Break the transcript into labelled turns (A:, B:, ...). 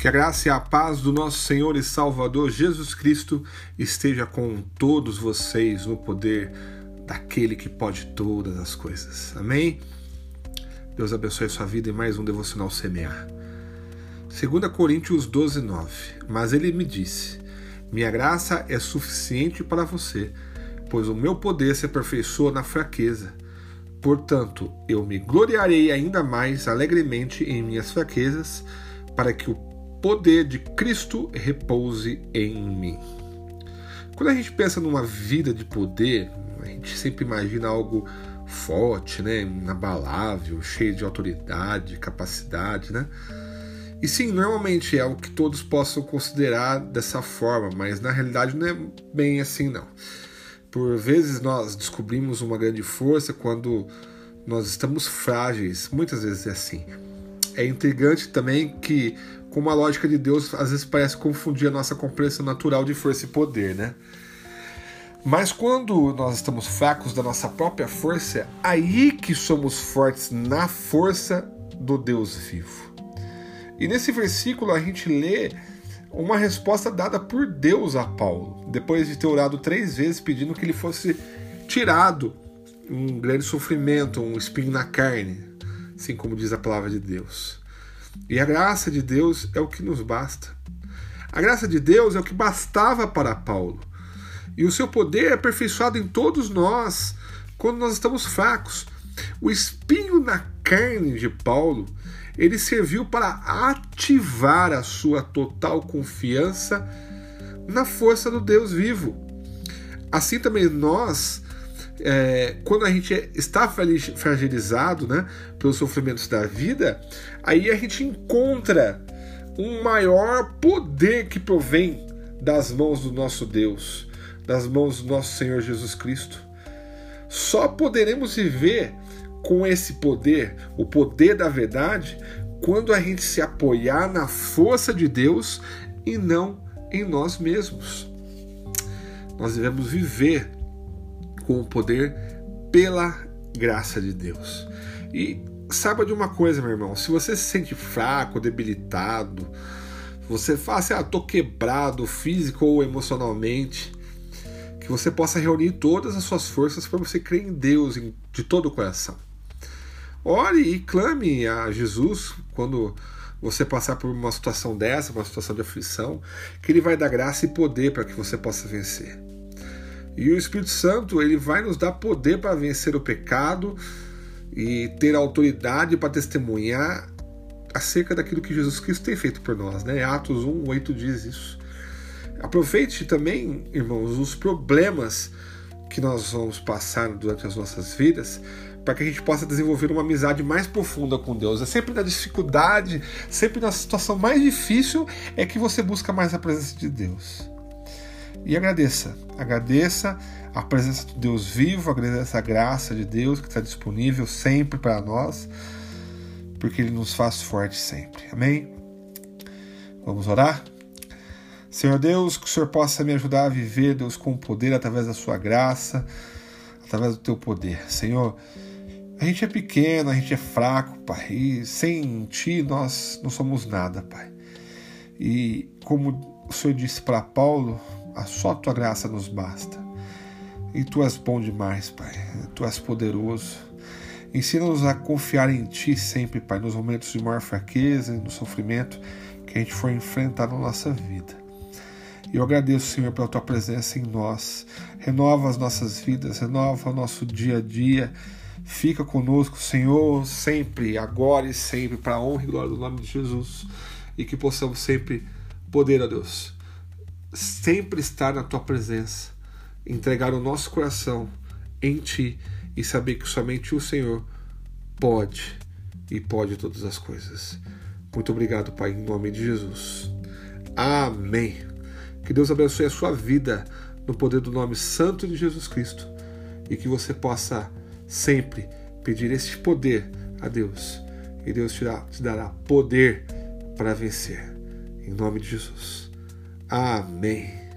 A: Que a graça e a paz do nosso Senhor e Salvador Jesus Cristo esteja com todos vocês no poder daquele que pode todas as coisas. Amém? Deus abençoe sua vida em mais um devocional semear. 2 Coríntios 12, 9. Mas ele me disse: Minha graça é suficiente para você, pois o meu poder se aperfeiçoa na fraqueza. Portanto, eu me gloriarei ainda mais alegremente em minhas fraquezas, para que o poder de Cristo repouse em mim. Quando a gente pensa numa vida de poder, a gente sempre imagina algo forte, né, inabalável, cheio de autoridade, capacidade, né? E sim, normalmente é o que todos possam considerar dessa forma, mas na realidade não é bem assim não. Por vezes nós descobrimos uma grande força quando nós estamos frágeis, muitas vezes é assim. É intrigante também que como a lógica de Deus às vezes parece confundir a nossa compreensão natural de força e poder, né? Mas quando nós estamos fracos da nossa própria força, é aí que somos fortes na força do Deus vivo. E nesse versículo a gente lê uma resposta dada por Deus a Paulo, depois de ter orado três vezes pedindo que ele fosse tirado um grande sofrimento, um espinho na carne, assim como diz a palavra de Deus. E a graça de Deus é o que nos basta. A graça de Deus é o que bastava para Paulo. E o seu poder é aperfeiçoado em todos nós quando nós estamos fracos. O espinho na carne de Paulo, ele serviu para ativar a sua total confiança na força do Deus vivo. Assim também nós, é, quando a gente está fragilizado né, pelos sofrimentos da vida, aí a gente encontra um maior poder que provém das mãos do nosso Deus, das mãos do nosso Senhor Jesus Cristo. Só poderemos viver com esse poder, o poder da verdade, quando a gente se apoiar na força de Deus e não em nós mesmos. Nós devemos viver com o poder pela graça de Deus. E saiba de uma coisa, meu irmão: se você se sente fraco, debilitado, você fala assim, ah, tô quebrado físico ou emocionalmente, que você possa reunir todas as suas forças para você crer em Deus de todo o coração. Ore e clame a Jesus quando você passar por uma situação dessa, uma situação de aflição, que Ele vai dar graça e poder para que você possa vencer. E o Espírito Santo, ele vai nos dar poder para vencer o pecado e ter autoridade para testemunhar acerca daquilo que Jesus Cristo tem feito por nós, né? Atos 1, 8 diz isso. Aproveite também, irmãos, os problemas que nós vamos passar durante as nossas vidas para que a gente possa desenvolver uma amizade mais profunda com Deus. É sempre na dificuldade, sempre na situação mais difícil é que você busca mais a presença de Deus. E agradeça, agradeça a presença de Deus vivo, agradeça a graça de Deus que está disponível sempre para nós, porque Ele nos faz fortes sempre. Amém? Vamos orar? Senhor Deus, que o Senhor possa me ajudar a viver, Deus, com poder através da Sua graça, através do Teu poder. Senhor, a gente é pequeno, a gente é fraco, Pai, e sem Ti nós não somos nada, Pai. E como o Senhor disse para Paulo, a só tua graça nos basta. E tu és bom demais, Pai. Tu és poderoso. Ensina-nos a confiar em Ti sempre, Pai, nos momentos de maior fraqueza e no sofrimento que a gente for enfrentar na nossa vida. E eu agradeço, Senhor, pela Tua presença em nós. Renova as nossas vidas, renova o nosso dia a dia. Fica conosco, Senhor, sempre, agora e sempre, para a honra e glória do nome de Jesus. E que possamos sempre poder, ó Deus, sempre estar na tua presença, entregar o nosso coração em ti e saber que somente o Senhor pode e pode todas as coisas. Muito obrigado, Pai, em nome de Jesus. Amém. Que Deus abençoe a sua vida no poder do nome santo de Jesus Cristo e que você possa sempre pedir esse poder a Deus e Deus te dará poder para vencer. Em nome de Jesus. Amém.